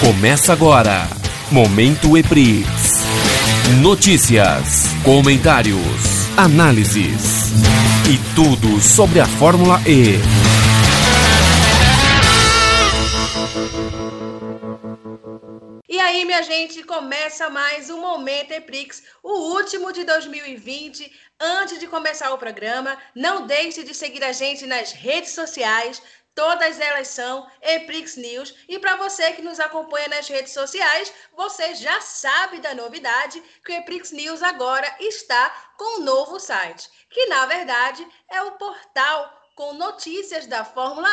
Começa agora. Momento EPRIX. Notícias, comentários, análises e tudo sobre a Fórmula E. Gente, começa mais um Momento EPRIX, o último de 2020. Antes de começar o programa, não deixe de seguir a gente nas redes sociais. Todas elas são Eprix News. E para você que nos acompanha nas redes sociais, você já sabe da novidade que o Eprix News agora está com um novo site, que na verdade é o portal com notícias da Fórmula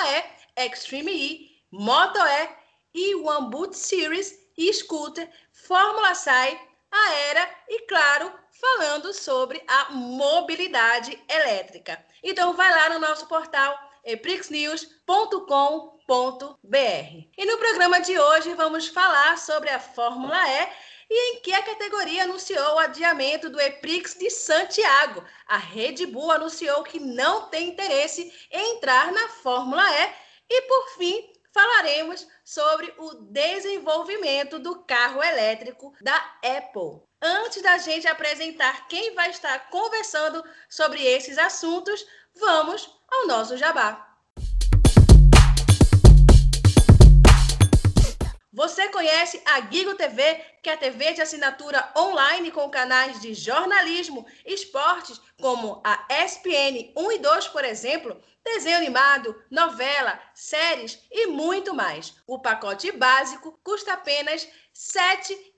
E, Extreme E, Moto E e One Boot Series Scooter, Fórmula Sai, Aera e, claro, falando sobre a mobilidade elétrica. Então, vai lá no nosso portal eprixnews.com.br. E no programa de hoje vamos falar sobre a Fórmula E e em que a categoria anunciou o adiamento do Eprix de Santiago. A Red Bull anunciou que não tem interesse em entrar na Fórmula E e, por fim, falaremos sobre o desenvolvimento do carro elétrico da Apple. Antes da gente apresentar quem vai estar conversando sobre esses assuntos, vamos ao nosso jabá. Você conhece a Gigo TV, que é a TV de assinatura online com canais de jornalismo, esportes, como a ESPN 1 e 2, por exemplo, desenho animado, novela, séries e muito mais. O pacote básico custa apenas R$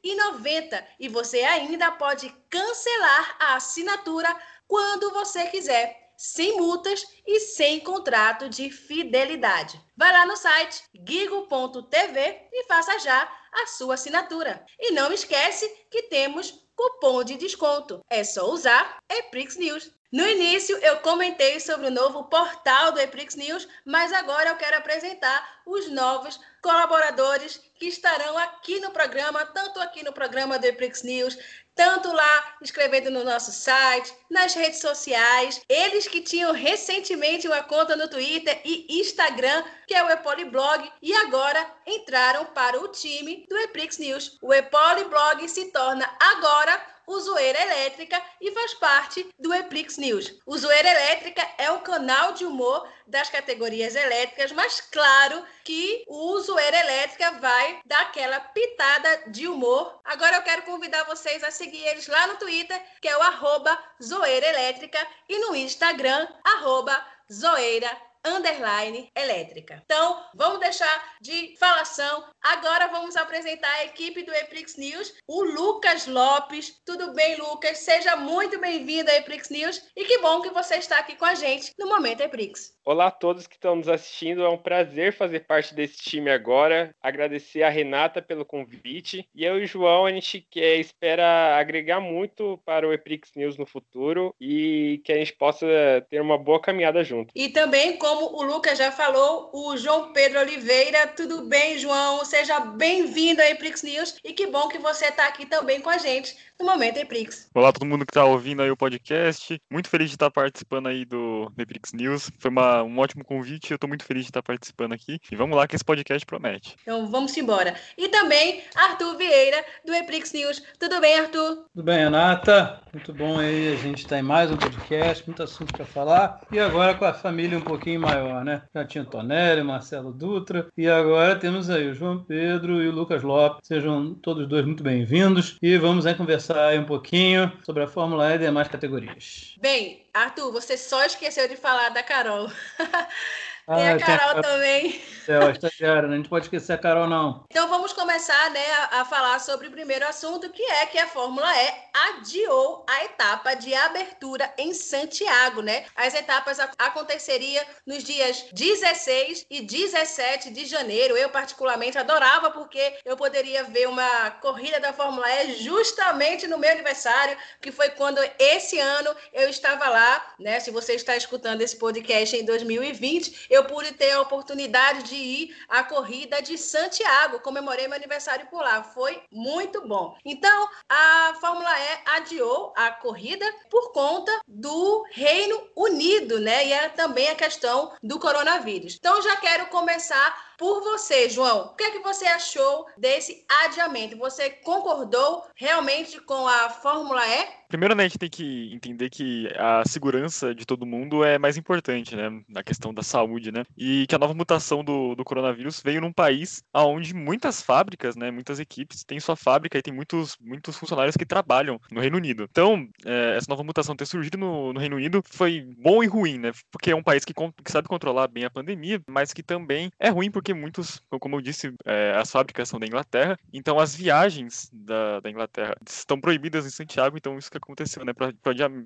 7,90 e você ainda pode cancelar a assinatura quando você quiser sem multas e sem contrato de fidelidade. Vai lá no site gigo.tv e faça já a sua assinatura. E não esquece que temos cupom de desconto. É só usar Eprix News. No início, eu comentei sobre o novo portal do Eprix News, mas agora eu quero apresentar os novos colaboradores que estarão aqui no programa, tanto aqui no programa do Eprix News, tanto lá escrevendo no nosso site, nas redes sociais. Eles que tinham recentemente uma conta no Twitter e Instagram, que é o Epoliblog, e agora entraram para o time do Eprix News. O Epoliblog se torna agora o Zoeira Elétrica e faz parte do Eprix News. O Zoeira Elétrica é o canal de humor das categorias elétricas, mas claro que o Zoeira Elétrica vai dar aquela pitada de humor. Agora eu quero convidar vocês a seguir eles lá no Twitter, que é o arroba Zoeira Elétrica, e no Instagram, arroba Zoeira underline elétrica. Então, vamos deixar de falação. Agora vamos apresentar a equipe do Eprix News, o Lucas Lopes. Tudo bem, Lucas? Seja muito bem-vindo ao Eprix News e que bom que você está aqui com a gente no Momento Eprix. Olá a todos que estão nos assistindo. É um prazer fazer parte desse time agora. Agradecer a Renata pelo convite. E eu e o João, a gente quer, espera agregar muito para o Eprix News no futuro e que a gente possa ter uma boa caminhada junto. E também, como o Lucas já falou, o João Pedro Oliveira. Tudo bem, João? Seja bem-vindo ao Eprix News e que bom que você está aqui também com a gente no Momento Eprix. Olá todo mundo que está ouvindo aí o podcast. Muito feliz de estar participando aí do, do Eprix News. Foi uma um ótimo convite. Eu estou muito feliz de estar participando aqui. E vamos lá que esse podcast promete. Então vamos embora. E também Arthur Vieira, do Eprix News. Tudo bem, Arthur? Tudo bem, Renata? Muito bom aí. A gente está em mais um podcast, muito assunto para falar. E agora com a família um pouquinho maior, né? Já tinha Tonelli, Marcelo Dutra. E agora temos aí o João Pedro e o Lucas Lopes. Sejam todos dois muito bem-vindos. E vamos aí conversar aí um pouquinho sobre a Fórmula E e demais categorias. Bem, Arthur, você só esqueceu de falar da Carol. Tem ah, a Carol também. É, o estagiário, né? A gente pode esquecer a Carol, não. Então vamos começar né, a, a, falar sobre o primeiro assunto, que é que a Fórmula E adiou a etapa de abertura em Santiago, né? As etapas aconteceriam nos dias 16 e 17 de janeiro. Eu, particularmente, adorava, porque eu poderia ver uma corrida da Fórmula E justamente no meu aniversário, que foi quando esse ano eu estava lá, né? Se você está escutando esse podcast em 2020 eu pude ter a oportunidade de ir à corrida de Santiago, comemorei meu aniversário por lá, foi muito bom. Então, a Fórmula E adiou a corrida por conta do Reino Unido, né? E é também a questão do coronavírus. Então, já quero começar por você, João. O que é que você achou desse adiamento? Você concordou realmente com a Fórmula E? Primeiro, né, a gente tem que entender que a segurança de todo mundo é mais importante, né, na questão da saúde, né, e que a nova mutação do, do coronavírus veio num país onde muitas fábricas, né, muitas equipes têm sua fábrica e tem muitos, muitos funcionários que trabalham no Reino Unido. Então, é, essa nova mutação ter surgido no, no, Reino Unido foi bom e ruim, né, porque é um país que, que, sabe controlar bem a pandemia, mas que também é ruim porque muitos, como eu disse, é, as fábricas são da Inglaterra, então as viagens da, da Inglaterra estão proibidas em Santiago, então isso que aconteceu, né? Para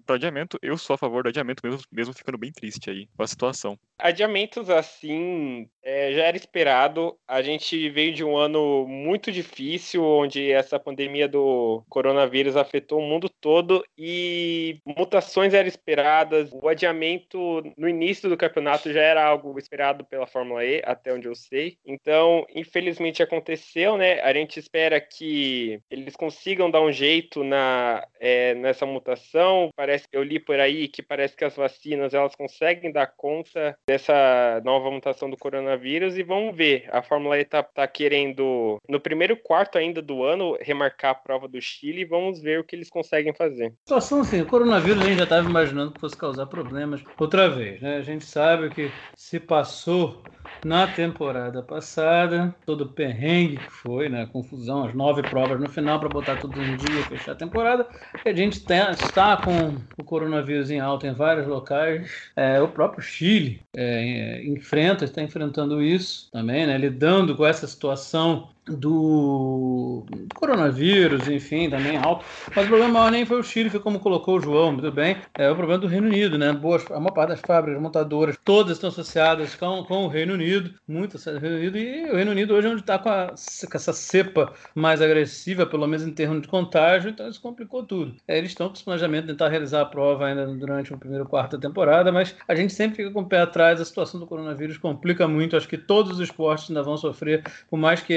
adiamento, eu sou a favor do adiamento, mesmo, mesmo ficando bem triste aí com a situação. Adiamentos assim é, já era esperado. A gente veio de um ano muito difícil, onde essa pandemia do coronavírus afetou o mundo todo e mutações eram esperadas. O adiamento no início do campeonato já era algo esperado pela Fórmula E, até onde eu sei. Então, infelizmente aconteceu, né? A gente espera que eles consigam dar um jeito na, é, nessa mutação. Parece eu li por aí que parece que as vacinas elas conseguem dar conta dessa nova mutação do coronavírus e vamos ver. A Fórmula E tá, tá querendo, no primeiro quarto ainda do ano, remarcar a prova do Chile e vamos ver o que eles conseguem fazer. A situação assim, o coronavírus a gente já estava imaginando que fosse causar problemas outra vez, né? A gente sabe que se passou na temporada passada, todo o perrengue que foi, né? Confusão, as nove provas no final para botar tudo em dia, fechar a temporada. E a gente tem, está com o coronavírus em alta em vários locais. É, o próprio Chile é, enfrenta, está enfrentando isso também, né? Lidando com essa situação do coronavírus, enfim, também alto. Mas o problema maior nem foi o Chile, foi como colocou o João, muito bem. É o problema do Reino Unido, né? Boas, a maior parte das fábricas montadoras, todas estão associadas com, com o Reino Unido, muito associadas ao Reino Unido, e o Reino Unido hoje é onde está com, com, essa cepa mais agressiva, pelo menos em termos de contágio, então isso complicou tudo. É, eles estão com esse planejamento de tentar realizar a prova ainda durante o primeiro quarto da temporada, mas a gente sempre fica com o pé atrás, a situação do coronavírus complica muito, acho que todos os esportes ainda vão sofrer, por mais que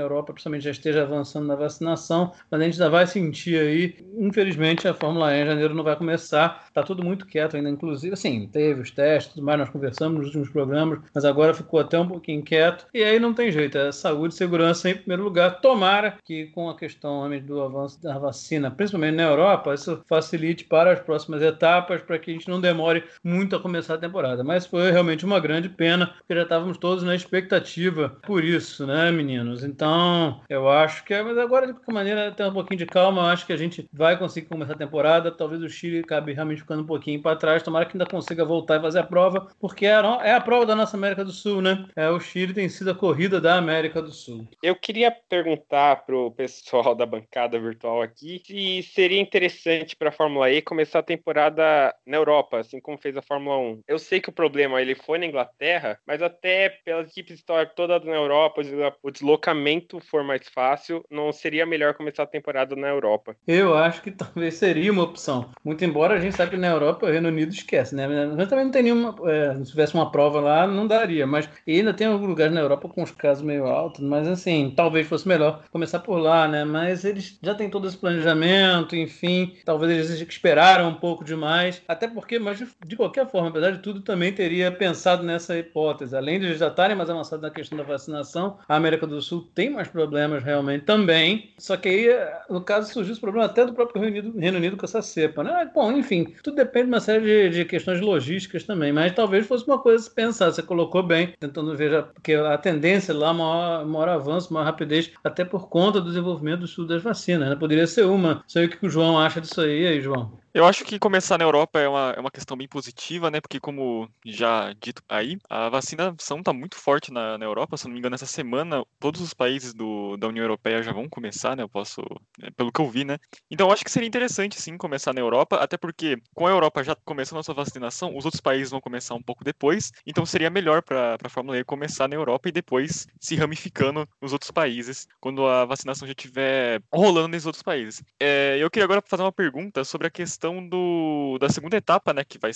Europa principalmente já esteja avançando na vacinação, mas a gente ainda vai sentir aí, infelizmente a Fórmula E em janeiro não vai começar, está tudo muito quieto ainda, inclusive, assim, teve os testes, tudo mais, nós conversamos nos últimos programas, mas agora ficou até um pouquinho quieto, e aí não tem jeito, é saúde e segurança em primeiro lugar, tomara que com a questão do avanço da vacina, principalmente na Europa, isso facilite para as próximas etapas, para que a gente não demore muito a começar a temporada, mas foi realmente uma grande pena, porque já estávamos todos na expectativa por isso, né, meninos? Então, eu acho que é, mas agora de qualquer maneira, tem um pouquinho de calma, eu acho que a gente vai conseguir começar a temporada. Talvez o Chile acabe realmente ficando um pouquinho para trás. Tomara que ainda consiga voltar e fazer a prova, porque é a, é a prova da nossa América do Sul, né? É, o Chile tem sido a corrida da América do Sul. Eu queria perguntar pro pessoal da bancada virtual aqui se seria interessante para a Fórmula E começar a temporada na Europa, assim como fez a Fórmula 1. Eu sei que o problema ele foi na Inglaterra, mas até pelas equipes estar todas na Europa, o deslocamento for mais fácil, não seria melhor começar a temporada na Europa? Eu acho que talvez seria uma opção. Muito embora a gente sabe que na Europa o Reino Unido esquece, né? Mas também não tem nenhuma. É, se tivesse uma prova lá, não daria. Mas ainda tem alguns lugares na Europa com os casos meio altos, mas assim, talvez fosse melhor começar por lá, né? Mas eles já têm todo esse planejamento, enfim. Talvez eles esperaram um pouco demais. Até porque, mas de qualquer forma, apesar de tudo, também teria pensado nessa hipótese. Além de já estarem mais avançados na questão da vacinação, a América do Sul tem mais problemas problemas realmente também. Só que aí, no caso, surgiu esse problema até do próprio Reino Unido, Reino Unido com essa cepa. Né? Bom, enfim, tudo depende de uma série de, de, questões logísticas também. Mas talvez fosse uma coisa a se pensar. Você colocou bem, tentando ver, porque a tendência lá, maior, maior avanço, maior rapidez, até por conta do desenvolvimento do estudo das vacinas. Né? Poderia ser uma. Sei o que o João acha disso aí, aí, João. Eu acho que começar na Europa é uma, é uma questão bem positiva, né? Porque, como já dito aí, a vacinação está muito forte na, na Europa. Se não me engano, essa semana todos os países do, da União Europeia já vão começar, né? Eu posso. É, pelo que eu vi, né? Então, eu acho que seria interessante, sim, começar na Europa, até porque, com a Europa já começando a sua vacinação, os outros países vão começar um pouco depois. Então, seria melhor para a Fórmula E começar na Europa e depois se ramificando nos outros países, quando a vacinação já estiver rolando nesses outros países. É, eu queria agora fazer uma pergunta sobre a questão questão do, da segunda etapa, né, que vai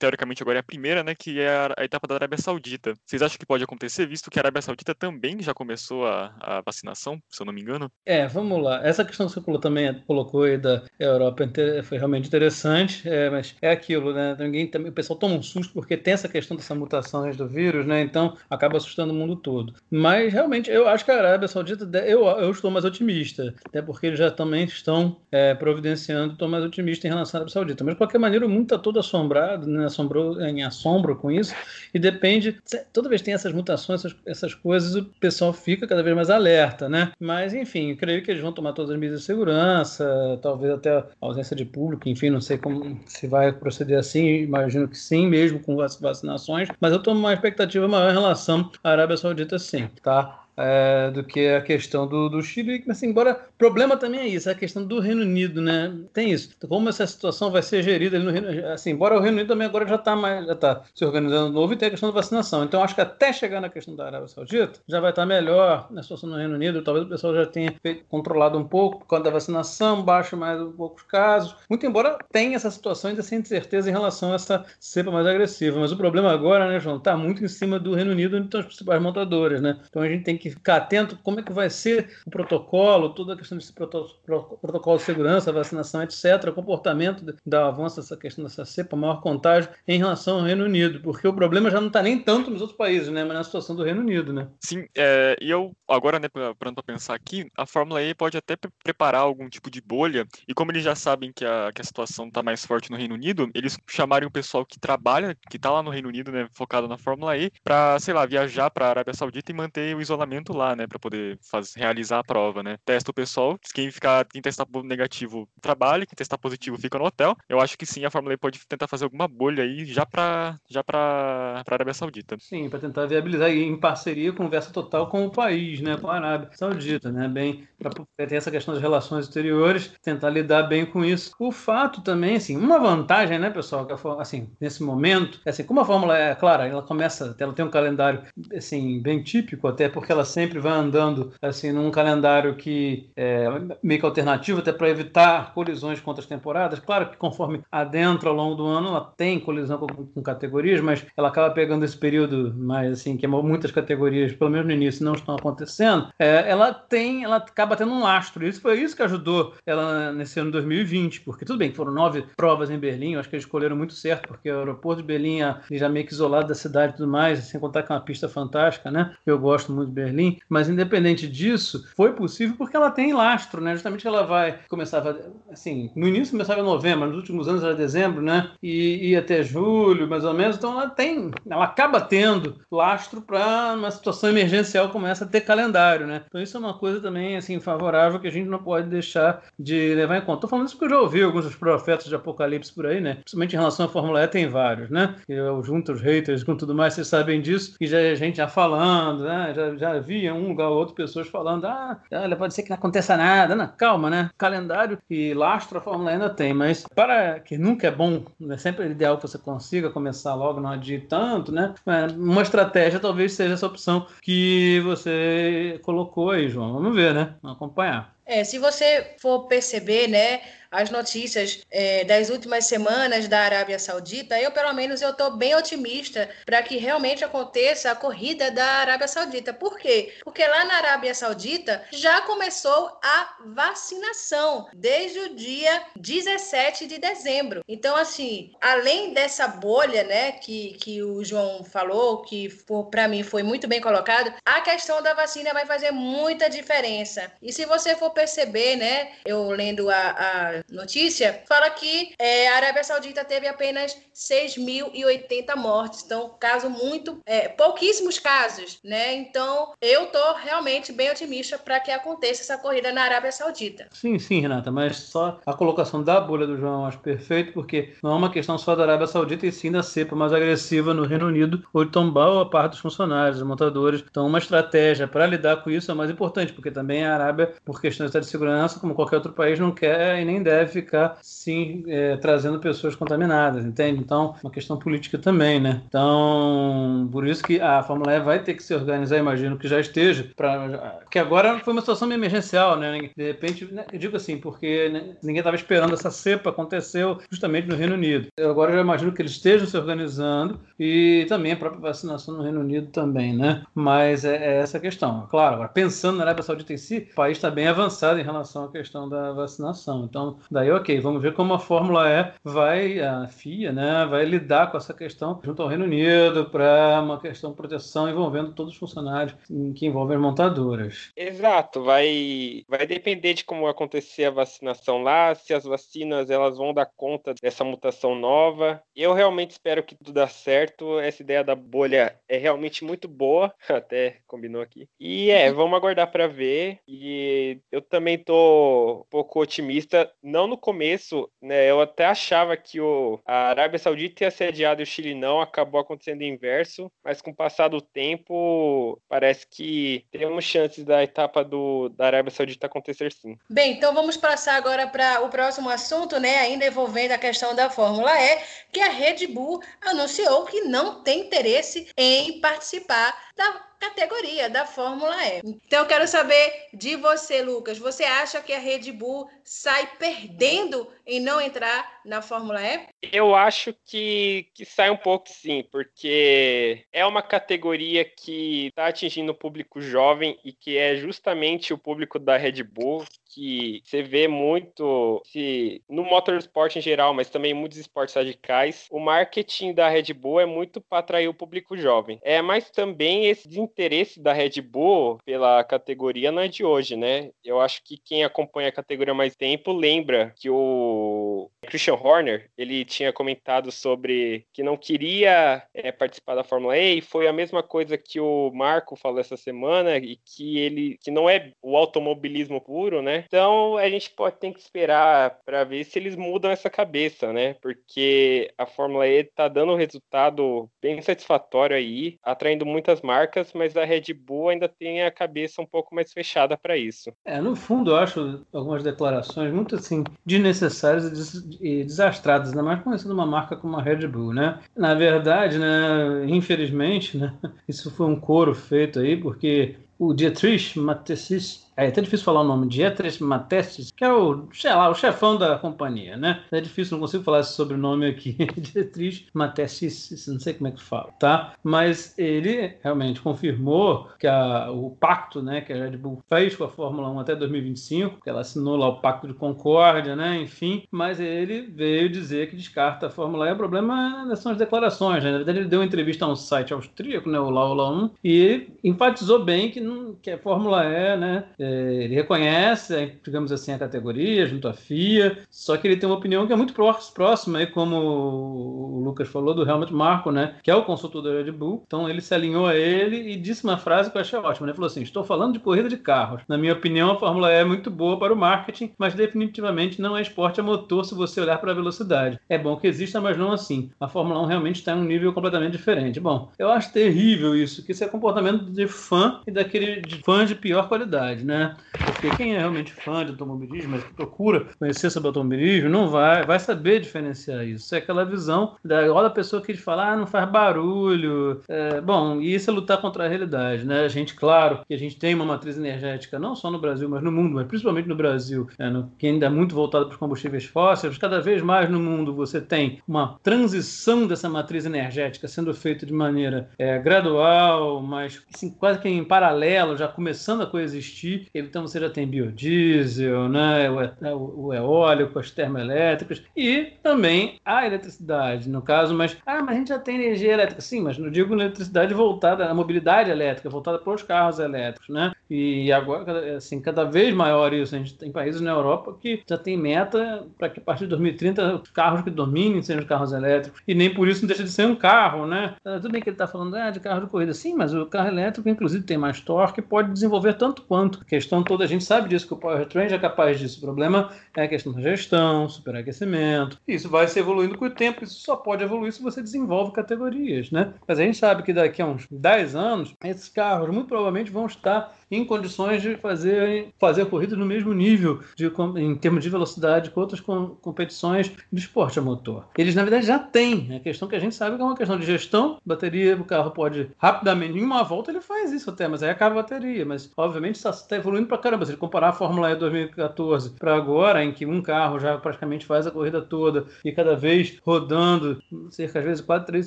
teoricamente agora é a primeira, né, que é a, a etapa da Arábia Saudita. Vocês acham que pode acontecer, visto que a Arábia Saudita também já começou a, a vacinação, se eu não me engano? É, vamos lá. Essa questão que você também colocou aí da Europa foi realmente interessante, é, mas é aquilo, né? Ninguém também, o pessoal toma um susto porque tem essa questão dessa mutação do vírus, né? Então acaba assustando o mundo todo. Mas realmente eu acho que a Arábia Saudita, eu, eu estou mais otimista, até porque eles já também estão é, providenciando, estou mais otimista em relação à Arábia Saudita. Mas de qualquer maneira o mundo está todo assombrado, né? Assombrou, em assombro com isso, e depende, toda vez que tem essas mutações, essas, essas coisas, o pessoal fica cada vez mais alerta, né? Mas enfim, creio que eles vão tomar todas as medidas de segurança, talvez até ausência de público, enfim, não sei como se vai proceder assim, imagino que sim, mesmo com vacinações, mas eu tomo uma expectativa maior em relação à Arábia Saudita, sim, tá? É, do que a questão do, do Chile. Assim, embora o problema também é isso, é a questão do Reino Unido, né? Tem isso. Como essa situação vai ser gerida no Reino assim, embora o Reino Unido também agora já está mais já tá se organizando novo e tem a questão da vacinação. Então, acho que até chegar na questão da Arábia Saudita, já vai estar tá melhor na situação no Reino Unido. Talvez o pessoal já tenha controlado um pouco por causa da vacinação, baixa mais um pouco os casos. Muito embora tenha essa situação ainda sem certeza em relação a essa cepa mais agressiva. Mas o problema agora, né, João, está muito em cima do Reino Unido, onde estão as principais montadoras, né? Então a gente tem que que ficar atento como é que vai ser o protocolo, toda a questão desse protocolo de segurança, vacinação, etc., comportamento da avanço dessa questão dessa cepa, maior contágio em relação ao Reino Unido, porque o problema já não está nem tanto nos outros países, né, mas na situação do Reino Unido, né? Sim, é, e eu agora, né, para pensar aqui, a Fórmula E pode até preparar algum tipo de bolha, e como eles já sabem que a, que a situação está mais forte no Reino Unido, eles chamarem o pessoal que trabalha, que está lá no Reino Unido, né, focado na Fórmula E, para, sei lá, viajar para a Arábia Saudita e manter o isolamento lá, né, para poder realizar a prova, né. Testa o pessoal, quem ficar, quem testar negativo trabalha, quem testar positivo fica no hotel. Eu acho que sim, a Fórmula E pode tentar fazer alguma bolha aí já para já para Arábia Saudita. Sim, para tentar viabilizar em parceria, conversa total com o país, né, com a Arábia Saudita, né, bem para ter essa questão das relações exteriores, tentar lidar bem com isso. O fato também, assim, uma vantagem, né, pessoal, que assim, nesse momento, é assim, como a Fórmula é, claro, ela começa, ela tem um calendário assim bem típico até porque ela sempre vai andando assim num calendário que é meio que alternativo, até para evitar colisões com outras temporadas. Claro que conforme adentra ao longo do ano, ela tem colisão com, com categorias, mas ela acaba pegando esse período mais assim, que muitas categorias, pelo menos no início, não estão acontecendo. É, ela tem, ela acaba tendo um lastro. Isso foi isso que ajudou ela nesse ano 2020, porque tudo bem que foram nove provas em Berlim, eu acho que eles escolheram muito certo, porque o aeroporto de Berlim é já meio que isolado da cidade e tudo mais, sem contar que é uma pista fantástica, né? Eu gosto muito de Berlim. Berlim, mas independente disso, foi possível porque ela tem lastro, né? Justamente ela vai começar, assim, no início começava em novembro, nos últimos anos era dezembro, né? E ia até julho, mais ou menos. Então ela tem, ela acaba tendo lastro para uma situação emergencial começa a ter calendário, né? Então isso é uma coisa também assim favorável que a gente não pode deixar de levar em conta. Tô falando isso porque eu já ouvi alguns dos profetas de Apocalipse por aí, né? Principalmente em relação à Fórmula E tem vários, né? Eu junto os haters com tudo mais, vocês sabem disso. E já a gente já falando, né? Já, já via um lugar ou outro pessoas falando: ah, pode ser que não aconteça nada. Não, calma, né? Calendário e lastro a Fórmula ainda tem, mas para que nunca é bom, é sempre ideal que você consiga começar logo, não adie tanto, né? Uma estratégia talvez seja essa opção que você colocou aí, João. Vamos ver, né? Vamos acompanhar. É, se você for perceber, né, as notícias é, das últimas semanas da Arábia Saudita, eu pelo menos eu estou bem otimista para que realmente aconteça a corrida da Arábia Saudita. Por quê? Porque lá na Arábia Saudita já começou a vacinação desde o dia 17 de dezembro. Então, assim, além dessa bolha, né, que, que o João falou, que para mim foi muito bem colocado, a questão da vacina vai fazer muita diferença. E se você for perceber, né, eu lendo a, a notícia, fala que é, a Arábia Saudita teve apenas 6.080 mortes. Então, caso muito, é, pouquíssimos casos, né? Então, eu tô realmente bem otimista para que aconteça essa corrida na Arábia Saudita. Sim, sim, Renata, mas só a colocação da bolha do João acho perfeito, porque não é uma questão só da Arábia Saudita e sim da cepa mais agressiva no Reino Unido, onde tombar a parte dos funcionários, dos montadores. Então, uma estratégia para lidar com isso é mais importante, porque também a Arábia, por questões de segurança, como qualquer outro país, não quer e nem deve ficar, sim, é, trazendo pessoas contaminadas, entende? Então, uma questão política também, né? Então, por isso que a Fórmula E vai ter que se organizar, imagino que já esteja, pra, que agora foi uma situação emergencial, né? De repente, né? eu digo assim, porque né? ninguém estava esperando essa cepa, aconteceu justamente no Reino Unido. Eu agora já imagino que eles estejam se organizando e também a própria vacinação no Reino Unido também, né? Mas é, é essa a questão. Claro, agora, pensando na Arábia Saudita em si, o país está bem avançado em relação à questão da vacinação. Então, daí, ok, vamos ver como a Fórmula E vai, a FIA, né, vai lidar com essa questão junto ao Reino Unido para uma questão de proteção envolvendo todos os funcionários que envolvem as montadoras. Exato, vai, vai depender de como acontecer a vacinação lá, se as vacinas elas vão dar conta dessa mutação nova. Eu realmente espero que tudo dê certo. Essa ideia da bolha é realmente muito boa, até combinou aqui. E é, vamos aguardar para ver. E eu também tô um pouco otimista, não no começo, né? Eu até achava que o, a Arábia Saudita ia ser adiada e o Chile não, acabou acontecendo o inverso, mas com o passar do tempo, parece que temos chances da etapa do, da Arábia Saudita acontecer sim. Bem, então vamos passar agora para o próximo assunto, né? Ainda envolvendo a questão da Fórmula E, que a Red Bull anunciou que não tem interesse em participar da categoria da Fórmula E. Então eu quero saber de você, Lucas. Você acha que a Red Bull sai perdendo em não entrar na Fórmula E? Eu acho que, que sai um pouco sim, porque é uma categoria que está atingindo o público jovem e que é justamente o público da Red Bull que você vê muito se, no motorsport em geral, mas também em muitos esportes radicais, o marketing da Red Bull é muito para atrair o público jovem. É, mas também esse desinteresse da Red Bull pela categoria não é de hoje, né? Eu acho que quem acompanha a categoria mais tempo lembra que o Christian Horner, ele tinha comentado sobre que não queria é, participar da Fórmula E e foi a mesma coisa que o Marco falou essa semana e que ele que não é o automobilismo puro, né? Então a gente pode ter que esperar para ver se eles mudam essa cabeça, né? Porque a Fórmula E tá dando um resultado bem satisfatório aí, atraindo muitas marcas, mas a Red Bull ainda tem a cabeça um pouco mais fechada para isso. É, no fundo, eu acho algumas declarações muito assim desnecessárias e desastradas, ainda mais conhecendo uma marca como a Red Bull, né? Na verdade, né, infelizmente, né, isso foi um coro feito aí, porque o Dietrich Matesis é até difícil falar o nome, Dietrich Matestis, que é o, sei lá, o chefão da companhia, né? É difícil, não consigo falar esse sobrenome aqui. Dietrich Matestis, não sei como é que fala, tá? Mas ele realmente confirmou que a, o pacto, né, que a Red Bull fez com a Fórmula 1 até 2025, que ela assinou lá o pacto de concórdia, né? Enfim, mas ele veio dizer que descarta a Fórmula E. O problema são as declarações, né? Na verdade, ele deu uma entrevista a um site austríaco, né, o Laula 1, e enfatizou bem que, não, que a Fórmula E, né, ele reconhece, digamos assim, a categoria junto à FIA, só que ele tem uma opinião que é muito próxima, aí, como o Lucas falou, do Helmut Marko, né, que é o consultor da Red Bull. Então ele se alinhou a ele e disse uma frase que eu achei ótima. Ele falou assim: Estou falando de corrida de carros. Na minha opinião, a Fórmula E é muito boa para o marketing, mas definitivamente não é esporte a motor se você olhar para a velocidade. É bom que exista, mas não assim. A Fórmula 1 realmente está em um nível completamente diferente. Bom, eu acho terrível isso, que isso é comportamento de fã e daquele de fã de pior qualidade, né? Né? Porque quem é realmente fã de automobilismo, mas que procura conhecer sobre automobilismo, não vai, vai saber diferenciar isso. É aquela visão da, igual da pessoa que fala, ah, não faz barulho. É, bom, e isso é lutar contra a realidade, né? A gente, claro, que a gente tem uma matriz energética, não só no Brasil, mas no mundo, mas principalmente no Brasil, é, no, que ainda é muito voltado para os combustíveis fósseis. Cada vez mais no mundo você tem uma transição dessa matriz energética sendo feita de maneira é, gradual, mas assim, quase que em paralelo, já começando a coexistir então você já tem biodiesel, né, o, eólico, as termoelétricas e também a eletricidade, no caso, mas, ah, mas a gente já tem energia elétrica. Sim, mas não digo eletricidade voltada à mobilidade elétrica, voltada para os carros elétricos, né? E agora, assim, cada vez maior isso. A gente tem países na Europa que já tem meta para que a partir de 2030 os carros que dominem sejam os carros elétricos. E nem por isso não deixa de ser um carro, né? Ah, tudo bem que ele está falando ah, de carro de corrida. Sim, mas o carro elétrico, inclusive, tem mais torque e pode desenvolver tanto quanto questão toda, a gente sabe disso, que o powertrain é capaz disso. O problema é a questão da gestão, superaquecimento. Isso vai se evoluindo com o tempo, isso só pode evoluir se você desenvolve categorias, né? Mas a gente sabe que daqui a uns 10 anos, esses carros muito provavelmente vão estar em condições de fazer, fazer corridas no mesmo nível de, em termos de velocidade com outras com, competições de esporte a motor. Eles, na verdade, já têm. A questão que a gente sabe que é uma questão de gestão, bateria, o carro pode rapidamente, em uma volta ele faz isso até, mas aí acaba a bateria. Mas, obviamente, está tá evoluindo para caramba. Se ele comparar a Fórmula E 2014 para agora, em que um carro já praticamente faz a corrida toda e cada vez rodando cerca, às vezes, 4, 3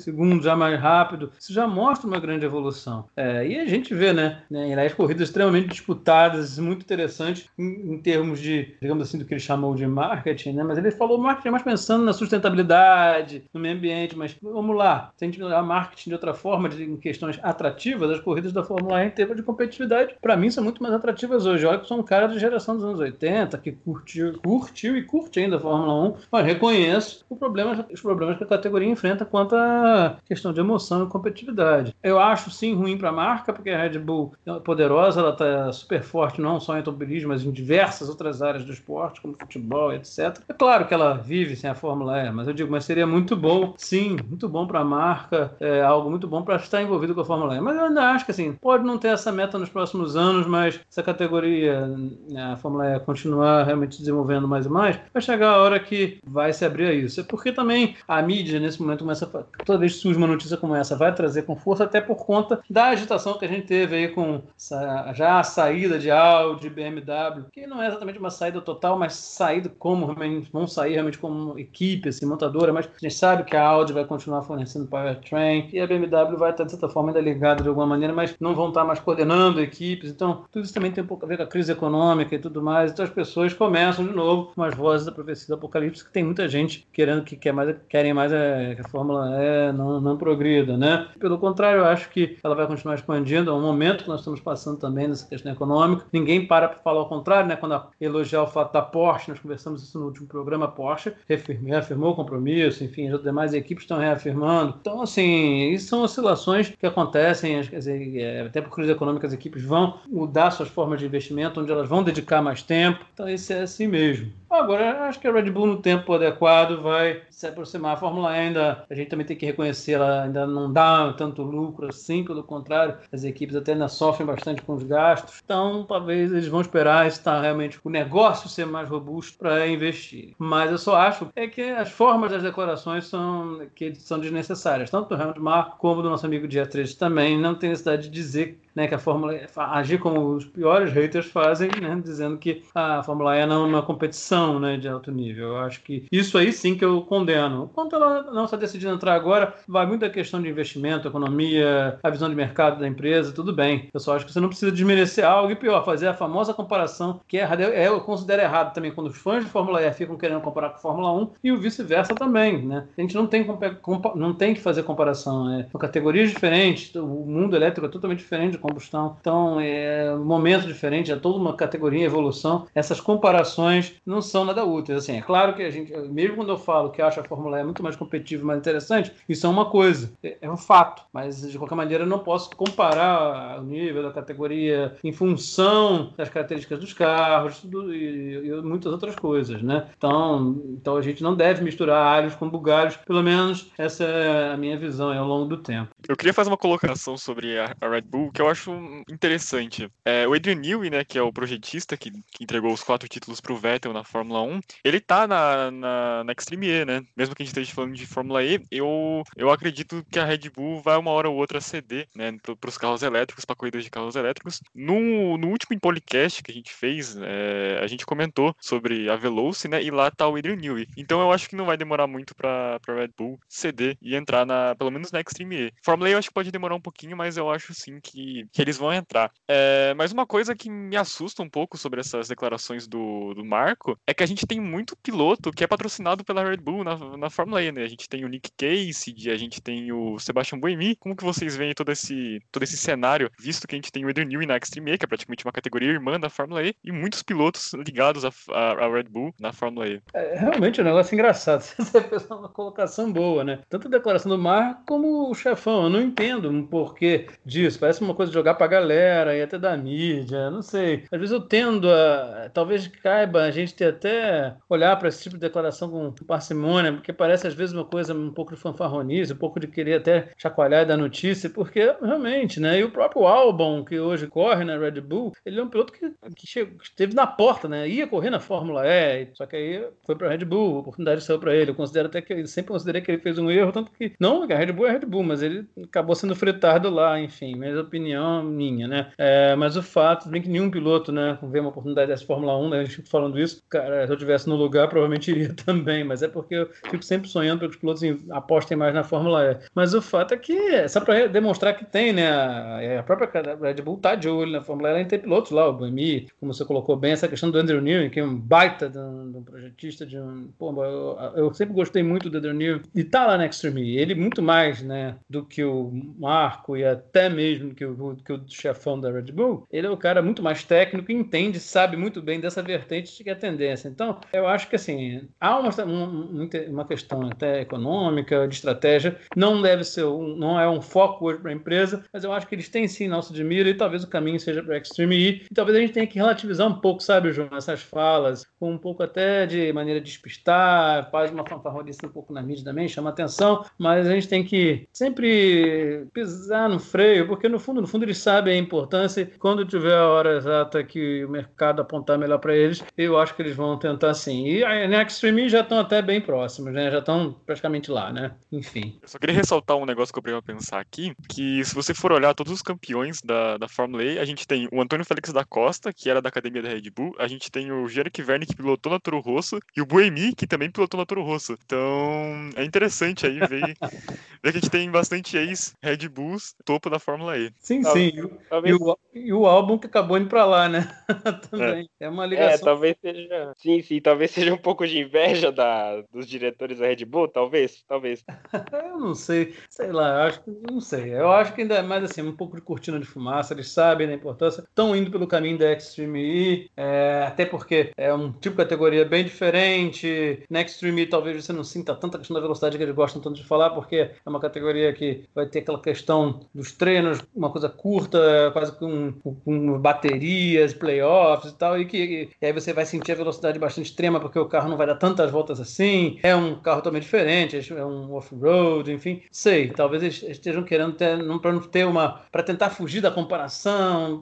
segundos já mais rápido, isso já mostra uma grande evolução. É, e a gente vê, né, né as corridas extremamente disputadas, muito interessantes em, em, termos de, digamos assim, do que ele chamou de marketing, né? Mas ele falou marketing mais pensando na sustentabilidade, no meio ambiente, mas vamos lá, se a gente olhar marketing de outra forma, de, em questões atrativas, as corridas da Fórmula E em termos de competitividade, para mim são muito mais atrativas hoje. Olha que sou um cara de geração dos anos 80, que curtiu, curtiu e curte ainda a Fórmula 1, mas reconheço o problema, os problemas que a categoria enfrenta quanto à questão de emoção e competitividade. Eu acho sim ruim para a marca, porque a Red Bull é poderosa, ela está super forte, não só em automobilismo, mas em diversas outras áreas do esporte, como futebol, etc. É claro que ela vive sem a Fórmula E, mas eu digo, mas seria muito bom, sim, muito bom para a marca, é algo muito bom para estar envolvido com a Fórmula E. Mas eu ainda acho que assim, pode não ter essa meta nos próximos anos, mas essa categoria, né, a Fórmula E continuar realmente desenvolvendo mais e mais, vai chegar a hora que vai se abrir a isso. É porque também a mídia nesse momento começa a, toda vez que surge uma notícia como essa, vai trazer com força, até por conta da agitação que a gente teve aí com já a saída de Audi, BMW, que não é exatamente uma saída total, mas saída como vão sair realmente como equipe, assim, montadora, mas a gente sabe que a Audi vai continuar fornecendo powertrain e a BMW vai estar, de certa forma, ainda ligada de alguma maneira, mas não vão estar mais coordenando equipes, então tudo isso também tem um pouco a ver com a crise econômica e tudo mais, então as pessoas começam de novo com as vozes da profecia do apocalipse, que tem muita gente querendo que quer mais, querem mais é, que a Fórmula E não, não progrida, né? Pelo contrário, eu acho que ela vai continuar expandindo, é um momento que nós estamos passando também nessa questão econômica, ninguém para para falar ao contrário, né? Quando elogiar o fato da Porsche, nós conversamos isso no último programa, a Porsche reafirmou o compromisso, enfim, as demais equipes estão reafirmando. Então, assim, isso são oscilações que acontecem, quer dizer, é, até por crise econômica as equipes vão mudar suas formas de investimento, onde elas vão dedicar mais tempo. Então, isso é assim mesmo. Agora, acho que a Red Bull, no tempo adequado, vai se aproximar. A Fórmula E ainda, a gente também tem que reconhecer, ela ainda não dá tanto lucro assim, pelo contrário, as equipes até ainda sofrem bastante com os gastos. Então, talvez eles vão esperar estar realmente o negócio ser mais robusto para investir. Mas eu só acho é que as formas das declarações são, que são desnecessárias, tanto do Helmut Marko como do nosso amigo Dia 13 também. Não tem necessidade de dizer né, que a Fórmula E, agir como os piores haters fazem, né, dizendo que a Fórmula E não é uma competição né, de alto nível. Eu acho que isso aí sim que eu condeno. Quanto ela não está decidindo entrar agora, vai muito da questão de investimento, economia, a visão de mercado da empresa, tudo bem. Eu só acho que você não precisa desmerecer algo e pior, fazer a famosa comparação que é errada. Eu considero errado também quando os fãs de Fórmula E ficam querendo comparar com a Fórmula 1 e o vice-versa também. Né? A gente não tem, não tem que fazer comparação. Né? São categorias diferentes, o mundo elétrico é totalmente diferente combustão. Então, é um momento diferente, é toda uma categoria, evolução. Essas comparações não são nada úteis. Assim, é claro que a gente, mesmo quando eu falo que acho a Fórmula E muito mais competitiva e mais interessante, isso é uma coisa, é, é um fato. Mas, de qualquer maneira, eu não posso comparar o nível da categoria em função das características dos carros e, e, muitas outras coisas, né? Então, então, a gente não deve misturar alhos com bugalhos, pelo menos essa é a minha visão ao longo do tempo. Eu queria fazer uma colocação sobre a Red Bull, que eu acho interessante. É, o Adrian Newey, né, que é o projetista que, que entregou os quatro títulos para o Vettel na Fórmula 1, ele tá na, na, na Extreme E, né? Mesmo que a gente esteja falando de Fórmula E, eu, eu acredito que a Red Bull vai uma hora ou outra ceder, né, para os carros elétricos, para corridas de carros elétricos. No, no último podcast que a gente fez, é, a gente comentou sobre a Veloci, né, e lá tá o Adrian Newey. Então eu acho que não vai demorar muito para Red Bull ceder e entrar na, pelo menos na Extreme E. Fórmula E eu acho que pode demorar um pouquinho, mas eu acho sim que eles vão entrar. É, mas uma coisa que me assusta um pouco sobre essas declarações do, do Marco é que a gente tem muito piloto que é patrocinado pela Red Bull na, na Fórmula E, né? A gente tem o Nick Casey, a gente tem o Sebastian Buemi. Como que vocês veem todo esse, todo esse cenário, visto que a gente tem o Adrian Newey na Extreme E, que é praticamente uma categoria irmã da Fórmula E, e muitos pilotos ligados à Red Bull na Fórmula E? É realmente um negócio engraçado. Você fez uma colocação boa, né? Tanto a declaração do Marco como o chefão. Eu não entendo um porquê disso. Parece uma coisa jogar pra galera e até da mídia, não sei. Às vezes eu tendo a. Talvez caiba a gente ter até olhar para esse tipo de declaração com parcimônia, porque parece às vezes uma coisa um pouco de fanfarronice, um pouco de querer até chacoalhar da notícia, porque realmente, né? E o próprio Albon, que hoje corre na Red Bull, ele é um piloto que, que, chegou, que esteve na porta, né? Ia correr na Fórmula E, só que aí foi para Red Bull, a oportunidade saiu para ele. Eu considero até que sempre considerei que ele fez um erro, tanto que não, a Red Bull é Red Bull, mas ele acabou sendo fretado lá, enfim, mas a opinião minha, né? É, mas o fato, bem que nenhum piloto, né, vê uma oportunidade dessa Fórmula 1, né, a gente fica falando isso, cara, se eu estivesse no lugar, provavelmente iria também, mas é porque eu fico sempre sonhando para que os pilotos apostem mais na Fórmula E. Mas o fato é que, só para demonstrar que tem, né, a, própria Red Bull tá de olho na Fórmula E, ela tem pilotos lá, o Buemi, como você colocou bem, essa questão do Andrew Newey, que é um baita de um, de um projetista, de um, pô, eu, eu, sempre gostei muito do Andrew Newey, e tá lá na Extreme, ele muito mais, né, do que o Marco e até mesmo que o, que o chefão da Red Bull, ele é o cara muito mais técnico, entende, sabe muito bem dessa vertente que é a tendência. Então, eu acho que assim, há uma, uma, uma questão até econômica, de estratégia, não deve ser, um, não é um foco hoje para a empresa, mas eu acho que eles têm sim nosso de mira e talvez o caminho seja para Extreme E, e talvez a gente tenha que relativizar um pouco, sabe, João, essas falas, com um pouco até de maneira de despistar, faz uma fanfarronice um pouco na mídia também, chama atenção, mas a gente tem que sempre pisar no freio, porque no fundo, no fundo eles sabem a importância. Quando tiver a hora exata que o mercado apontar melhor para eles, eu acho que eles vão tentar sim. E a Next Extreme já estão até bem próximos, né? Já estão praticamente lá, né? Enfim. Eu só queria ressaltar um negócio que eu a pensar aqui, que se você for olhar todos os campeões da, da Fórmula E, a gente tem o Antônio Félix da Costa, que era da academia da Red Bull, a gente tem o Jean Verne, que pilotou na Toro Rosso, e o Buemi, que também pilotou na Toro Rosso. Então, é interessante aí ver, ver que a gente tem bastante ex-Red Bulls topo da Fórmula E. Sim, sim. Talvez... E, o, e o álbum que acabou indo pra lá, né? Também. É. é. uma ligação. É, talvez seja. Sim, sim. Talvez seja um pouco de inveja da, dos diretores da Red Bull, talvez. Talvez. eu não sei. Sei lá, acho que. Não sei. Eu acho que ainda é mais assim, um pouco de cortina de fumaça. Eles sabem da importância. Estão indo pelo caminho da Extreme E. É, até porque é um tipo de categoria bem diferente. Na Extreme E talvez você não sinta tanta questão da velocidade que eles gostam tanto de falar, porque é uma categoria que vai ter aquela questão dos treinos, uma coisa curta, quase com, com baterias, playoffs e tal, e que e aí você vai sentir a velocidade bastante extrema porque o carro não vai dar tantas voltas assim. É um carro também diferente, é um off-road, enfim. Sei, talvez eles estejam querendo ter, não para não ter uma, para tentar fugir da comparação,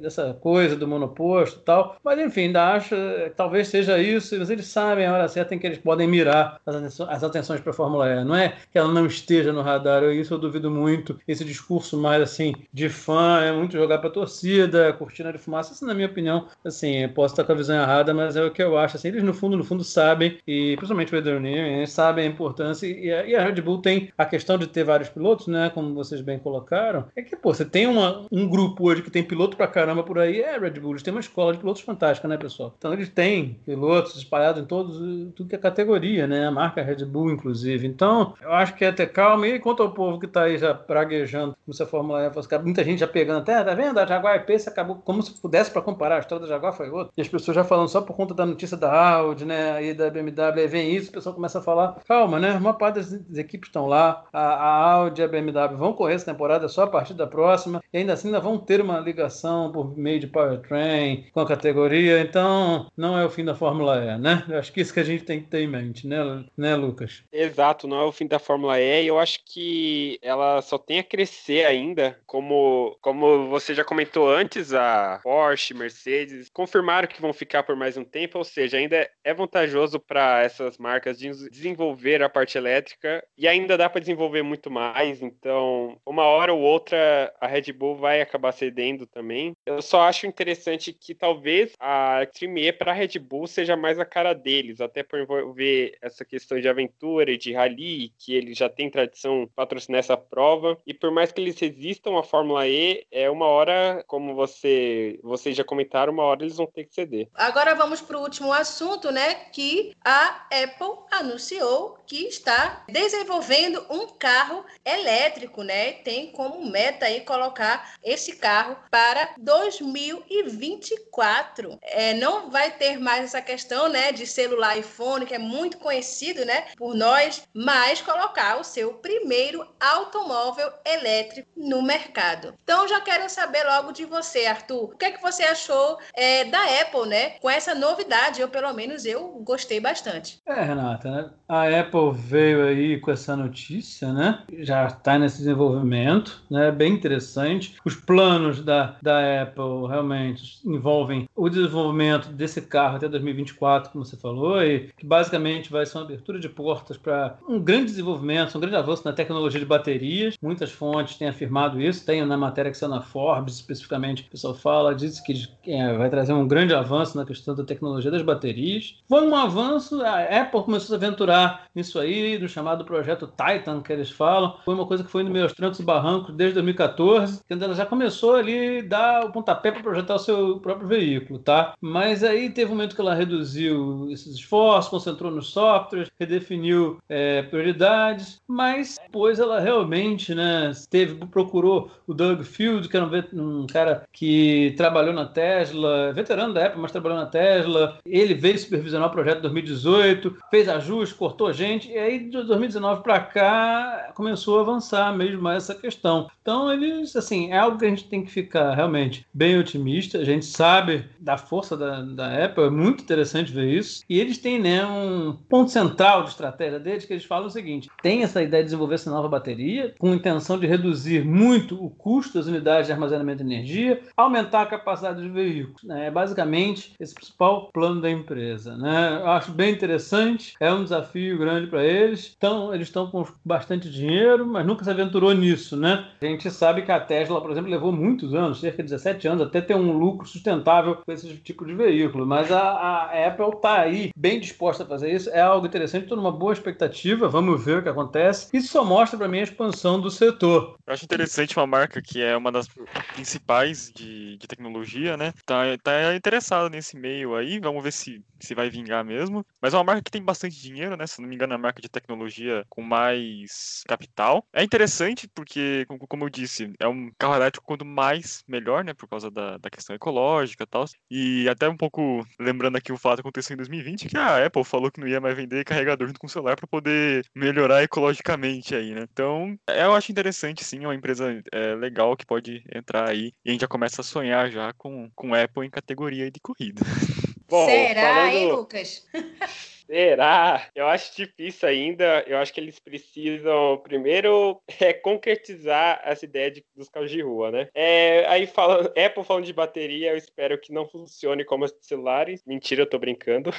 dessa coisa do monoposto e tal. Mas enfim, ainda acho, talvez seja isso, mas eles sabem a hora certa em que eles podem mirar as atenções, as atenções para a Fórmula E. Não é que ela não esteja no radar, isso eu duvido muito. Esse discurso mais assim de fã, é muito jogar para torcida, cortina de fumaça, isso na minha opinião, assim, posso estar com a visão errada, mas é o que eu acho, assim, eles no fundo, no fundo sabem, e principalmente o Adrian eles sabem a importância, e a, e a, Red Bull tem a questão de ter vários pilotos, né, como vocês bem colocaram, é que, pô, você tem uma, um grupo hoje que tem piloto pra caramba por aí, é a Red Bull, eles têm uma escola de pilotos fantástica, né, pessoal? Então eles têm pilotos espalhados em todos, tudo que é categoria, né, a marca Red Bull, inclusive. Então, eu acho que é ter calma, e quanto ao povo que tá aí já praguejando, como se a Fórmula E, muita gente já pegando até, tá vendo? A Jaguar Pace acabou como se pudesse para comparar, a história da Jaguar foi outra. E as pessoas já falando só por conta da notícia da Audi, né, e da BMW, aí vem isso, o pessoal começa a falar, calma, né, uma parte das, equipes estão lá, a, a, Audi e a BMW vão correr essa temporada só a partir da próxima, e ainda assim ainda vão ter uma ligação por meio de powertrain com a categoria, então não é o fim da Fórmula E, né? Eu acho que isso que a gente tem que ter em mente, né, né Lucas? Exato, não é o fim da Fórmula E, e eu acho que ela só tem a crescer ainda, como, como você já comentou antes, a Porsche, Mercedes confirmaram que vão ficar por mais um tempo, ou seja, ainda é vantajoso para essas marcas de desenvolver a parte elétrica e ainda dá para desenvolver muito mais. Então, uma hora ou outra a Red Bull vai acabar cedendo também. Eu só acho interessante que talvez a E para a Red Bull seja mais a cara deles, até por envolver essa questão de aventura e de rally, que eles já têm tradição patrocinar essa prova. E por mais que eles resistam à Fórmula E, é uma hora, como você vocês já comentaram, uma hora eles vão ter que ceder. Agora vamos para o último assunto, né? Que a Apple anunciou que está desenvolvendo um carro elétrico, né? Tem como meta aí colocar esse carro para para 2024. É, não vai ter mais essa questão né, de celular iPhone, que é muito conhecido né, por nós, mas colocar o seu primeiro automóvel elétrico no mercado. Então, já quero saber logo de você, Arthur. O que é que você achou é, da Apple, né? Com essa novidade, eu pelo menos eu gostei bastante. É, Renata, né? a Apple veio aí com essa notícia, né? Já está nesse desenvolvimento, né? Bem interessante. Os planos da, da Apple realmente envolvem o desenvolvimento desse carro até 2024, como você falou, e que basicamente vai ser uma abertura de portas para um grande desenvolvimento, um grande avanço na tecnologia de baterias. Muitas fontes têm afirmado isso. Tem na matéria que saiu na Forbes, especificamente, o pessoal fala, diz que é, vai trazer um grande avanço na questão da tecnologia das baterias. Foi um avanço, a Apple começou a se aventurar nisso aí, do chamado projeto Titan, que eles falam. Foi uma coisa que foi no meus trancos e barrancos desde 2014, quando ela já começou ali a dar o pontapé para projetar o seu próprio veículo, tá? Mas aí teve um momento que ela reduziu esses esforços, concentrou nos softwares, redefiniu é, prioridades, mas depois ela realmente, né, teve, procurou o Doug Field, que era um, um cara que trabalhou na Tesla, veterano da Apple, mas trabalhou na Tesla. Ele veio supervisionar o projeto em 2018, fez ajustes, cortou gente, e aí de 2019 para cá começou a avançar mesmo essa questão. Então, eles, assim, é algo que a gente tem que ficar realmente bem otimista. A gente sabe da força da, da Apple, é muito interessante ver isso. E eles têm, né, um ponto central de estratégia deles, que eles falam o seguinte: tem essa ideia de desenvolver essa nova bateria, com intenção de reduzir muito o custo das unidades de armazenamento de energia, aumentar a capacidade dos veículos. Né? É basicamente esse principal plano da empresa. Né? Eu acho bem interessante, é um desafio grande para eles. Então, eles estão com bastante dinheiro, mas nunca se aventurou nisso. Né? A gente sabe que a Tesla, por exemplo, levou muitos anos, cerca de 17 anos, até ter um lucro sustentável com esse tipo de veículo. Mas a, a Apple está aí bem disposta a fazer isso. É algo interessante, estou numa boa expectativa. Vamos ver o que acontece. Isso só mostra para mim a expansão do setor. Eu acho interessante uma marca que é uma das principais de, de tecnologia, né? Tá, tá interessada nesse meio aí. Vamos ver se, se vai vingar mesmo. Mas é uma marca que tem bastante dinheiro, né? Se não me engano, é a marca de tecnologia com mais capital. É interessante porque, como eu disse, é um carro elétrico quanto mais melhor, né? Por causa da, da questão ecológica e tal. E até um pouco lembrando aqui o fato que aconteceu em 2020, que a Apple falou que não ia mais vender carregador junto com o celular para poder melhorar ecologicamente aí, né? Então, eu acho interessante, sim, é uma empresa é, legal que pode entrar aí e a gente já começa a sonhar já com, com Apple em categoria de corrida. Bom, Será, falando... hein, Lucas? Será? Eu acho difícil ainda. Eu acho que eles precisam primeiro é, concretizar essa ideia de, dos carros de rua, né? É, aí falando, Apple falando de bateria, eu espero que não funcione como os celulares. Mentira, eu tô brincando.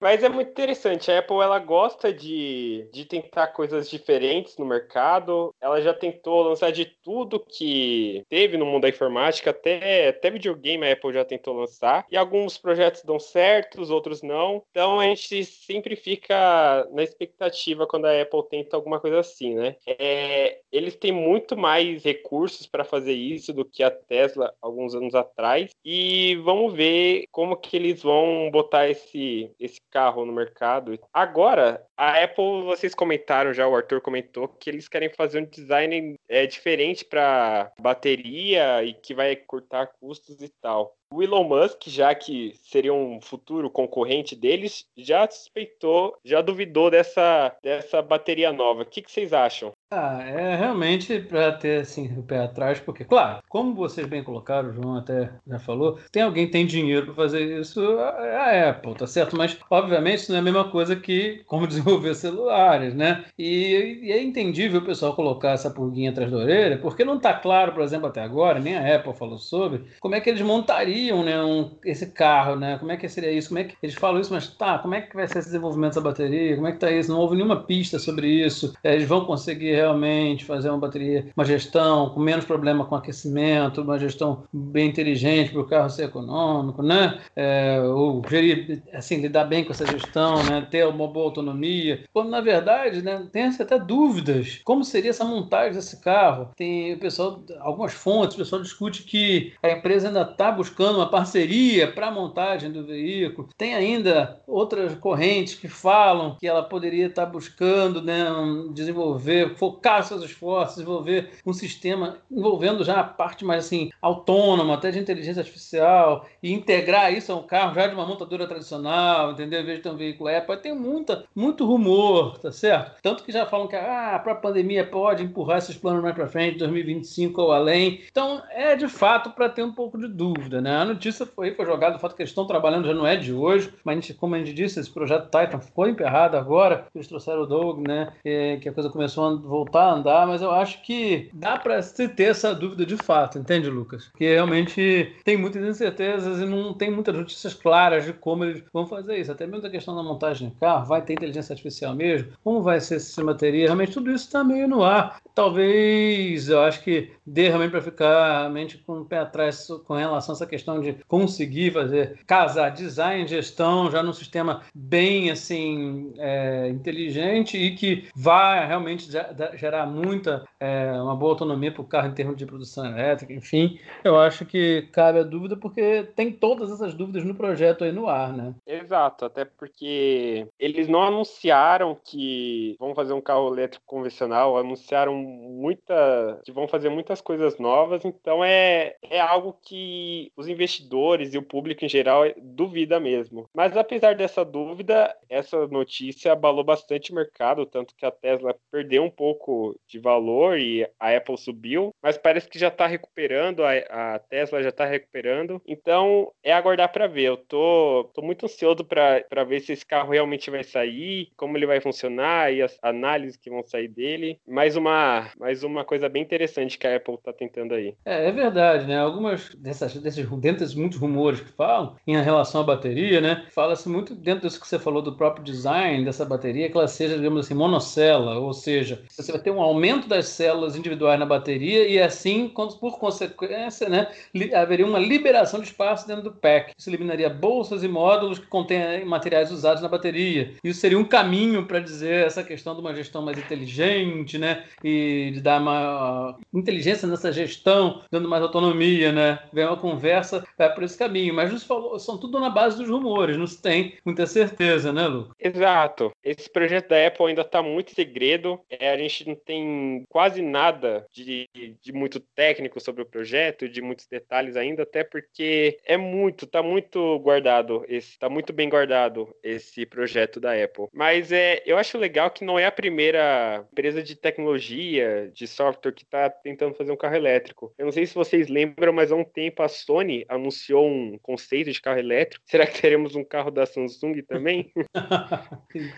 Mas é muito interessante. A Apple ela gosta de, de tentar coisas diferentes no mercado. Ela já tentou lançar de tudo que teve no mundo da informática, até, até videogame a Apple já tentou lançar. E alguns projetos dão certo, outros não. Então a gente sempre fica na expectativa quando a Apple tenta alguma coisa assim, né? É, eles têm muito mais recursos para fazer isso do que a Tesla alguns anos atrás. E vamos ver como que eles vão botar esse, esse carro no mercado. Agora, a Apple, vocês comentaram já, o Arthur comentou, que eles querem fazer um design é, diferente para bateria e que vai cortar custos e tal. O Elon Musk, já que seria um futuro concorrente deles, já suspeitou, já duvidou dessa, dessa bateria nova. O que, que vocês acham? Ah, é realmente para ter assim o pé atrás, porque, claro, como vocês bem colocaram, o João até já falou, tem alguém que tem dinheiro para fazer isso, é a Apple, tá certo? Mas, obviamente, isso não é a mesma coisa que como desenvolver celulares, né? E, e é entendível o pessoal colocar essa pulguinha atrás da orelha, porque não está claro, por exemplo, até agora, nem a Apple falou sobre, como é que eles montariam né, um, esse carro, né? Como é que seria isso? Como é que eles falam isso, mas tá, como é que vai ser esse desenvolvimento da bateria? Como é que tá isso? Não houve nenhuma pista sobre isso. Eles vão conseguir realmente fazer uma bateria, uma gestão com menos problema com aquecimento, uma gestão bem inteligente para o carro ser econômico, né? É, ou gerir, assim, lidar bem com essa gestão, né? Ter uma boa autonomia. Quando na verdade, né, tem até dúvidas. Como seria essa montagem desse carro? Tem o pessoal, algumas fontes, o pessoal discute que a empresa ainda está buscando buscando uma parceria para a montagem do veículo. Tem ainda outras correntes que falam que ela poderia estar buscando né, desenvolver, focar seus esforços, desenvolver um sistema envolvendo já a parte mais assim autônoma, até de inteligência artificial, e integrar isso a um carro já de uma montadora tradicional, entendeu? Em vez de ter um veículo Apple. Tem muita, muito rumor, tá certo? Tanto que já falam que ah, para a pandemia pode empurrar esses planos mais para frente, 2025 ou além. Então, é de fato para ter um pouco de dúvida, né? A notícia foi, foi jogada, o fato que eles estão trabalhando já não é de hoje, mas a gente, como a gente disse, esse projeto Titan ficou emperrado agora, eles trouxeram o Doug, né? Que a coisa começou a voltar a andar, mas eu acho que dá para se ter essa dúvida de fato, entende, Lucas? Que realmente tem muitas incertezas e não tem muitas notícias claras de como eles vão fazer isso. Até mesmo da questão da montagem de carro, vai ter inteligência artificial mesmo? Como vai ser esse bateria? Realmente tudo isso está meio no ar. Talvez, eu acho que dê realmente para ficar realmente com o pé atrás com relação a essa questão de conseguir fazer, casar design e gestão já num sistema bem assim é, inteligente e que vai realmente gerar muita, é, uma boa autonomia para o carro em termos de produção elétrica, enfim. Eu acho que cabe a dúvida porque tem todas essas dúvidas no projeto aí no ar, né? Exato, até porque eles não anunciaram que vão fazer um carro elétrico convencional, anunciaram muita. que vão fazer muitas coisas novas, então é, é algo que os investidores e o público em geral duvida mesmo. Mas apesar dessa dúvida, essa notícia abalou bastante o mercado, tanto que a Tesla perdeu um pouco de valor e a Apple subiu, mas parece que já está recuperando, a, a, Tesla já está recuperando. Então é aguardar para ver. Eu tô, tô muito ansioso para ver se esse carro realmente vai sair, como ele vai funcionar e as análises que vão sair dele. Mais uma mais uma coisa bem interessante que a Apple está tentando aí. É, é verdade, né? Algumas dessas, desses, dentro de muitos rumores que falam em relação à bateria, né? Fala-se muito dentro disso que você falou do próprio design dessa bateria, que ela seja, digamos assim, monocela, ou seja, você vai ter um aumento das células individuais na bateria e assim, por consequência, né, haveria uma liberação de espaço dentro do pack. Isso eliminaria bolsas e módulos que contêm materiais usados na bateria. Isso seria um caminho para dizer essa questão de uma gestão mais inteligente, né? E de, dar uma inteligência nessa gestão, dando mais autonomia, né? Vem uma conversa vai por esse caminho. Mas nos falou, são tudo na base dos rumores, não se tem muita certeza, né, Lu? Exato. Esse projeto da Apple ainda está muito segredo. É, a gente não tem quase nada de, de muito técnico sobre o projeto, de muitos detalhes ainda, até porque é muito, está muito guardado, está muito bem guardado esse projeto da Apple. Mas é, eu acho legal que não é a primeira empresa de tecnologia de software que está tentando fazer um carro elétrico. Eu não sei se vocês lembram, mas há um tempo a Sony anunciou um conceito de carro elétrico. Será que teremos um carro da Samsung também?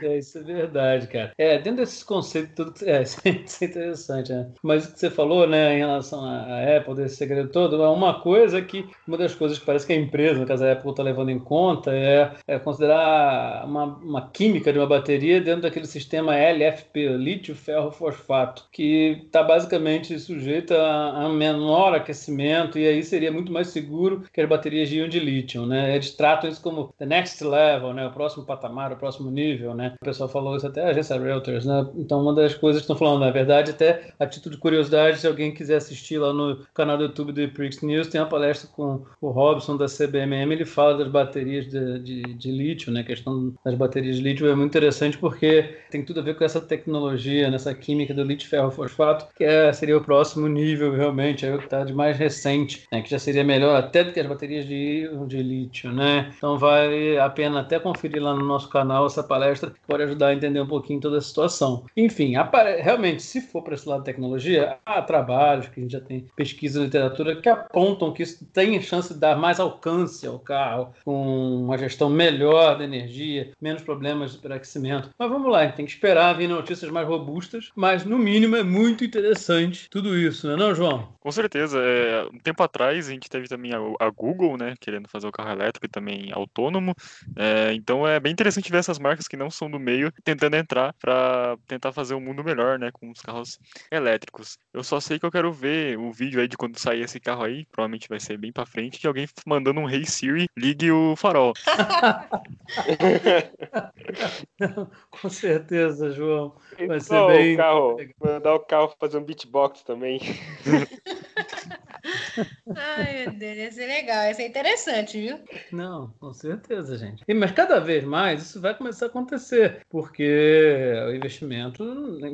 é, isso é verdade, cara. É, dentro desses conceitos, tudo é, isso é interessante, né? Mas o que você falou, né, em relação à Apple, desse segredo todo, é uma coisa que, uma das coisas que parece que a empresa, no caso a Apple, está levando em conta é, é considerar uma, uma química de uma bateria dentro daquele sistema LFP, lítio ferro fosfato, que está basicamente sujeita a, menor aquecimento e aí seria muito mais seguro que as baterias de íon de lítio, né? Eles tratam isso como the next level, né? O próximo patamar, o próximo nível, né? O pessoal falou isso até a agência Reuters, né? Então uma das coisas que estão falando, na verdade, até a título de curiosidade, se alguém quiser assistir lá no canal do YouTube do Prix News, tem uma palestra com o Robson da CBMM, ele fala das baterias de, de, de lítio, né? A questão das baterias de lítio é muito interessante porque tem tudo a ver com essa tecnologia, nessa química do lítio ferro fosfato, que é, seria o próximo nível, realmente, é o que está de mais recente, né, que já seria melhor até do que as baterias de, de lítio, né? Então vale a pena até conferir lá no nosso canal essa palestra, que pode ajudar a entender um pouquinho toda a situação. Enfim, realmente, se for para esse lado da tecnologia, há trabalhos que a gente já tem pesquisa na literatura que apontam que isso tem chance de dar mais alcance ao carro, com uma gestão melhor da energia, menos problemas de superaquecimento. Mas vamos lá, a gente tem que esperar vir notícias mais robustas, mas no mínimo é muito interessante tudo isso, né, não, João? Com certeza. É, um tempo atrás a gente teve também a, a, Google, né, querendo fazer o carro elétrico e também autônomo. É, então é bem interessante ver essas marcas que não são do meio tentando entrar para tentar fazer um mundo melhor, né, com os carros elétricos. Eu só sei que eu quero ver o vídeo aí de quando sair esse carro aí, provavelmente vai ser bem para frente, de alguém mandando um Hey Siri, ligue o farol. com certeza, João. Vai ser bem. O carro, mandar o carro fazer um beatbox também. Ai, meu Deus, ia ser legal. legal, isso é interessante, viu? Não, com certeza, gente. E, mas cada vez mais isso vai começar a acontecer, porque o investimento,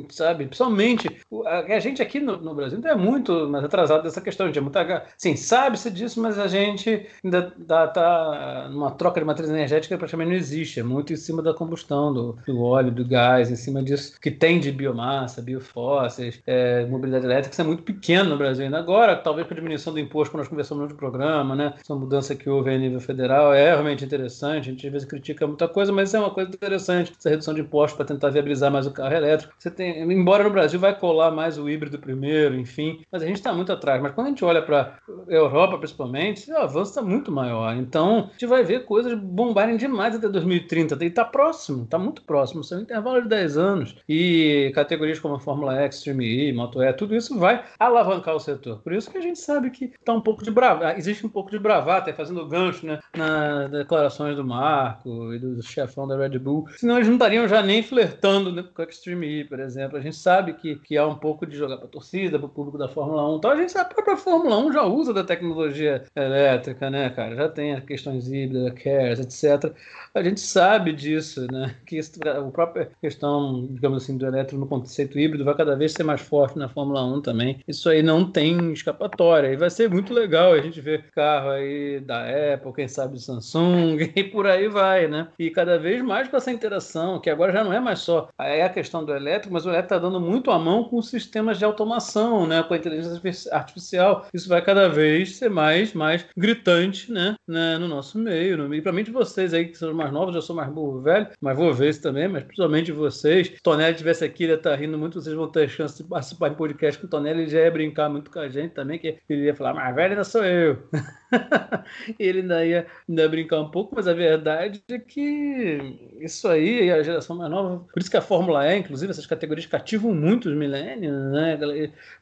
sabe, principalmente a, gente aqui no, no, Brasil ainda é muito mais atrasado dessa questão, gente é muito, sim, sabe-se disso, mas a gente ainda está numa troca de matriz energética que praticamente não existe, é muito em cima da combustão do, do óleo, do gás, em cima disso que tem de biomassa, biofósseis, é, mobilidade elétrica, isso é muito pequeno no Brasil ainda. Agora, talvez com a diminuição do imposto, quando nós conversamos no programa, né? Essa mudança que houve a nível federal é realmente interessante. A gente às vezes critica muita coisa, mas é uma coisa interessante. Essa redução de impostos para tentar viabilizar mais o carro elétrico. Você tem, embora no Brasil vai colar mais o híbrido primeiro, enfim, mas a gente está muito atrás. Mas quando a gente olha para Europa, principalmente, o avanço está muito maior. Então, a gente vai ver coisas bombarem demais até 2030. E está próximo, está muito próximo. São um intervalo de 10 anos. E categorias como a Fórmula X, Extreme E, Moto E, tudo isso vai alavancar o setor. Por isso que a gente sabe que está um pouco de bravata, existe um pouco de bravata, fazendo gancho né, nas declarações do Marco e do chefão da Red Bull. Senão eles não estariam já nem flertando né, com a Extreme E, por exemplo. A gente sabe que, que há um pouco de jogar para torcida, para o público da Fórmula 1. Então a gente sabe que a própria Fórmula 1 já usa da tecnologia elétrica, né, cara? Já tem as questões híbridas, CARES, etc. A gente sabe disso, né? Que isso, a própria questão, digamos assim, do elétrico no conceito híbrido vai cada vez ser mais forte na Fórmula 1 também. Isso aí não tem escapatória. E vai ser muito legal a gente ver carro aí da Apple, quem sabe Samsung, e por aí vai, né? E cada vez mais com essa interação, que agora já não é mais só é a questão do elétrico, mas o elétrico está dando muito a mão com sistemas de automação, né? Com a inteligência artificial. Isso vai cada vez ser mais, mais gritante, né? né? No nosso meio. No... E para mim de vocês aí que são mais novos, eu sou mais burro velho, mas vou ver isso também, mas principalmente vocês. Se Tonelli tivesse aqui, ele ia estar tá rindo muito, vocês vão ter chance de participar de podcast com o Tonelli, ele já ia brincar muito com a gente também, que ele ia falar, mais velho ainda sou eu. ele ainda ia, ainda ia brincar um pouco, mas a verdade é que isso aí, a geração mais nova, por isso que a Fórmula E, inclusive, essas categorias cativam muito os milênios, né?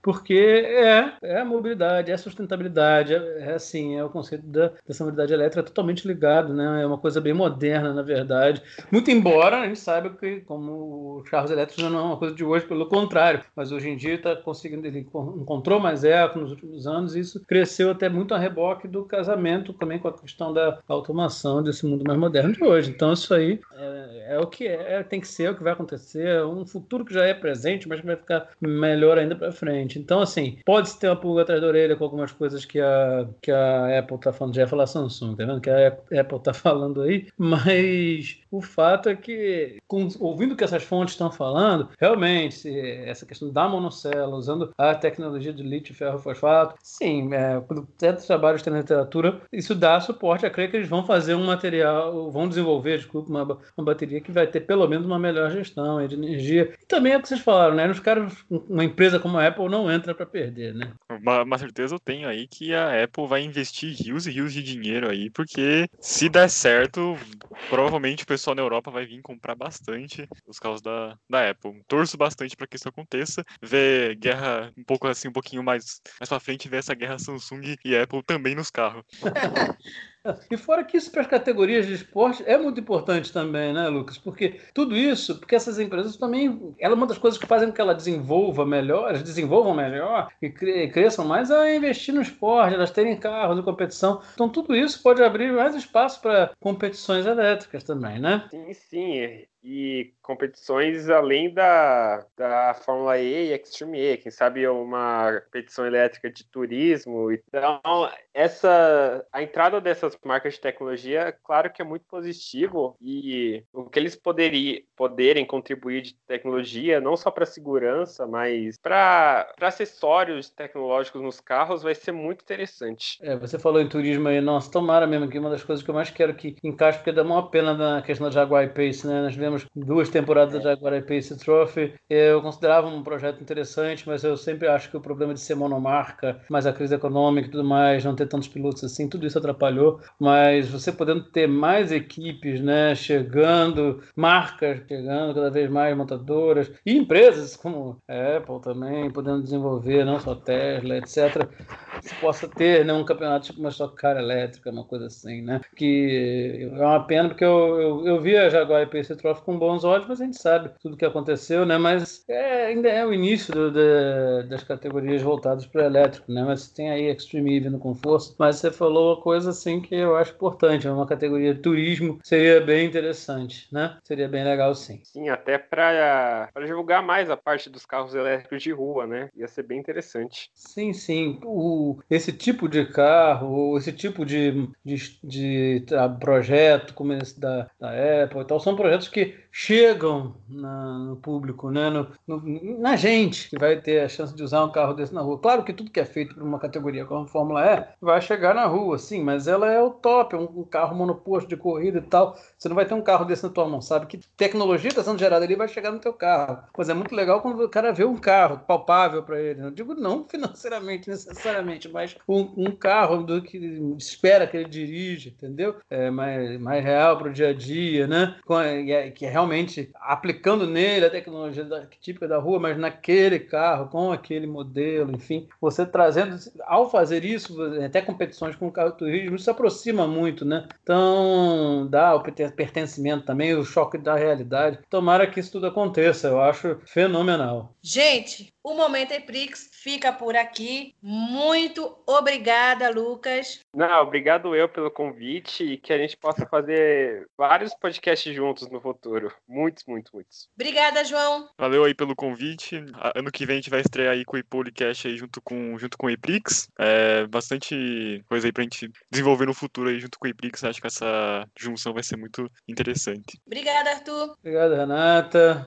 Porque é, é a mobilidade, é a sustentabilidade, é, é assim, é o conceito da, dessa mobilidade elétrica totalmente ligado, né? É uma coisa bem moderna, na verdade. Muito embora a gente saiba que, como os carros elétricos não é uma coisa de hoje, pelo contrário, mas hoje em dia está conseguindo, ele encontrou mais eco nos últimos anos e isso cresceu até muito a reboque do casamento também com a questão da automação desse mundo mais moderno de hoje. Então isso aí é, é o que é, tem que ser, é o que vai acontecer, é um futuro que já é presente, mas que vai ficar melhor ainda para frente. Então assim, pode ter uma pulga atrás da orelha com algumas coisas que a, que a Apple está falando, já ia falar Samsung, tá vendo? Que a Apple está falando aí, mas o fato é que, com, ouvindo o que essas fontes estão falando, realmente, essa questão da monocela, usando a tecnologia de lítio ferro fosfato, sim, é, quando certos trabalhos têm literatura, isso dá suporte a crer que eles vão fazer um material, vão desenvolver, desculpa, uma, uma bateria que vai ter pelo menos uma melhor gestão de energia. E também é o que vocês falaram, né? Nos caras, uma empresa como a Apple não entra para perder, né? Uma, uma, certeza eu tenho aí que a Apple vai investir rios e rios de dinheiro aí, porque se der certo, provavelmente o pessoal na Europa vai vir comprar bastante os carros da, da Apple. Torço bastante para que isso aconteça. Ver guerra um pouco assim, um pouquinho mais, mais para frente, ver essa guerra Samsung e Apple também nos carros. E fora que isso para as categorias de esporte é muito importante também, né, Lucas? Porque tudo isso, porque essas empresas também, ela uma das coisas que fazem com que ela desenvolva melhor, desenvolvam melhor e cresçam mais é investir no esporte, elas terem carros de competição. Então tudo isso pode abrir mais espaço para competições elétricas também, né? Sim, sim e competições além da, da Fórmula E e Extreme E, quem sabe uma competição elétrica de turismo. Então, essa a entrada dessas marcas de tecnologia, claro que é muito positivo e o que eles poderiam poderem contribuir de tecnologia, não só para segurança, mas para acessórios tecnológicos nos carros, vai ser muito interessante. É, você falou em turismo aí, nossa, tomara mesmo que uma das coisas que eu mais quero que encaixe, porque dá uma pena na questão da Jaguar Pace, né? Nós vemos duas temporadas da Jaguar Pace Trophy. Eu considerava um projeto interessante, mas eu sempre acho que o problema de ser monomarca, mais a crise econômica e tudo mais, não ter tantos pilotos assim, tudo isso atrapalhou. Mas você podendo ter mais equipes, né, chegando, marcas chegando, cada vez mais montadoras e empresas como Apple também, podendo desenvolver, não só Tesla, etc. se possa ter né, um campeonato tipo uma Stock Car elétrica, uma coisa assim, né? Que é uma pena, porque eu, eu, eu vi a Jaguar PC Trophy com bons olhos, mas a gente sabe tudo que aconteceu, né? Mas é, ainda é o início do, do, das categorias voltadas para elétrico, né? Mas tem aí Extreme E vindo com força. Mas você falou uma coisa assim que eu acho importante, uma categoria de turismo seria bem interessante, né? Seria bem legal sim. Sim, até para divulgar mais a parte dos carros elétricos de rua, né? Ia ser bem interessante. Sim, sim. O, esse tipo de carro, esse tipo de, de, de projeto como esse da, da Apple e tal, são projetos que chegam na, no público, né? No, no, na gente que vai ter a chance de usar um carro desse na rua. Claro que tudo que é feito por uma categoria como a Fórmula E vai chegar na rua, sim, mas ela é o top, um, um carro monoposto de corrida e tal. Você não vai ter um carro desse na tua mão, sabe? Que tecnologia está sendo gerada ali vai chegar no teu carro. Mas é muito legal quando o cara vê um carro palpável para ele. Eu digo não financeiramente necessariamente, mas um, um carro do que espera que ele dirige, entendeu? É mais, mais real para o dia a dia, né? É, que é realmente aplicando nele a tecnologia da, típica da rua, mas naquele carro, com aquele modelo, enfim, você trazendo, ao fazer isso, até competições com o carro turismo, se aproxima muito, né? Então, dá o pertencimento também, o choque da realidade. Tomara que isso tudo aconteça, eu acho fenomenal. Gente, o Momento Eprix fica por aqui. Muito obrigada, Lucas. Não, obrigado eu pelo convite e que a gente possa fazer vários podcasts juntos no futuro. Muitos, muitos, muitos. Obrigada, João. Valeu aí pelo convite. Ano que vem a gente vai estrear aí com o Ipolicast aí junto com, junto com o Eprix. É bastante coisa aí pra gente desenvolver no futuro aí junto com o Eprix. Acho que essa junção vai ser muito interessante. Obrigada, Arthur. Obrigado, Renata.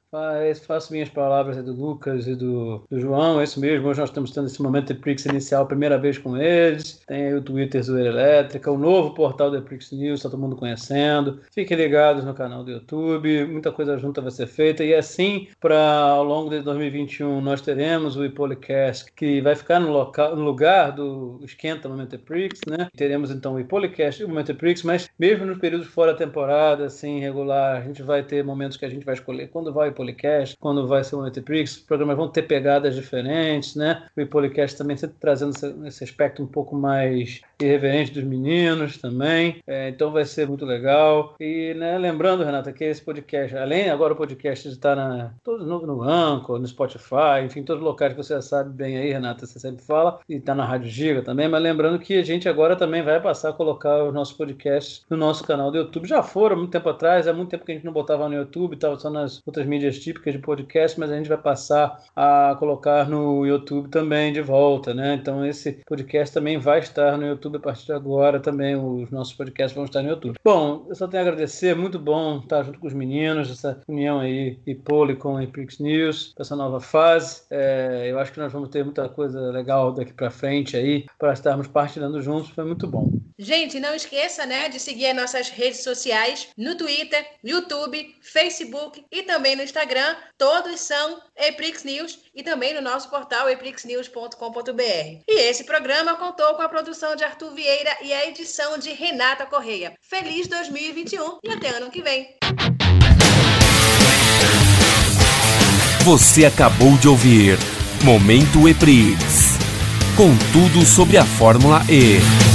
Faço minhas palavras aí do Lucas e do do João, é isso mesmo. Hoje nós estamos tendo esse momento de Prix inicial, primeira vez com eles. Tem aí o Twitter Zoeira Elétrica, o novo portal da Prix News, está todo mundo conhecendo. Fiquem ligados no canal do YouTube, muita coisa junta vai ser feita. E assim, para ao longo de 2021, nós teremos o Ipolicast, que vai ficar no, local, no lugar do Esquenta Momento Prix, né? Teremos então o Ipolicast e o Momento Prix, mas mesmo nos períodos fora da temporada, assim, regular, a gente vai ter momentos que a gente vai escolher quando vai o Ipolicast, quando vai ser o Momento Prix. Os programas vão ter pegado pegadas diferentes, né? O Hipolicast também sempre trazendo esse aspecto um pouco mais irreverente dos meninos também. É, então vai ser muito legal. E né, lembrando, Renata, que esse podcast, além agora o podcast está na, todo no, no Anchor, no Spotify, enfim, todos os locais que você já sabe bem aí, Renata, você sempre fala, e está na Rádio Giga também, mas lembrando que a gente agora também vai passar a colocar os nossos podcasts no nosso canal do YouTube. Já foram muito tempo atrás, há muito tempo que a gente não botava no YouTube, estava só nas outras mídias típicas de podcast, mas a gente vai passar a colocar colocar no YouTube também de volta, né? Então esse podcast também vai estar no YouTube a partir de agora também. Os nossos podcasts vão estar no YouTube. Bom, eu só tenho a agradecer, muito bom estar junto com os meninos, essa união aí, Ipoli com Epix News, essa nova fase. É, eu acho que nós vamos ter muita coisa legal daqui para frente aí, para estarmos partilhando juntos, foi muito bom. Gente, não esqueça, né, de seguir as nossas redes sociais no Twitter, YouTube, Facebook e também no Instagram. Todos são Eprix News e também também no nosso portal eprixnews.com.br. E esse programa contou com a produção de Arthur Vieira e a edição de Renata Correia. Feliz 2021 e até ano que vem. Você acabou de ouvir Momento Eprix. Com tudo sobre a Fórmula E.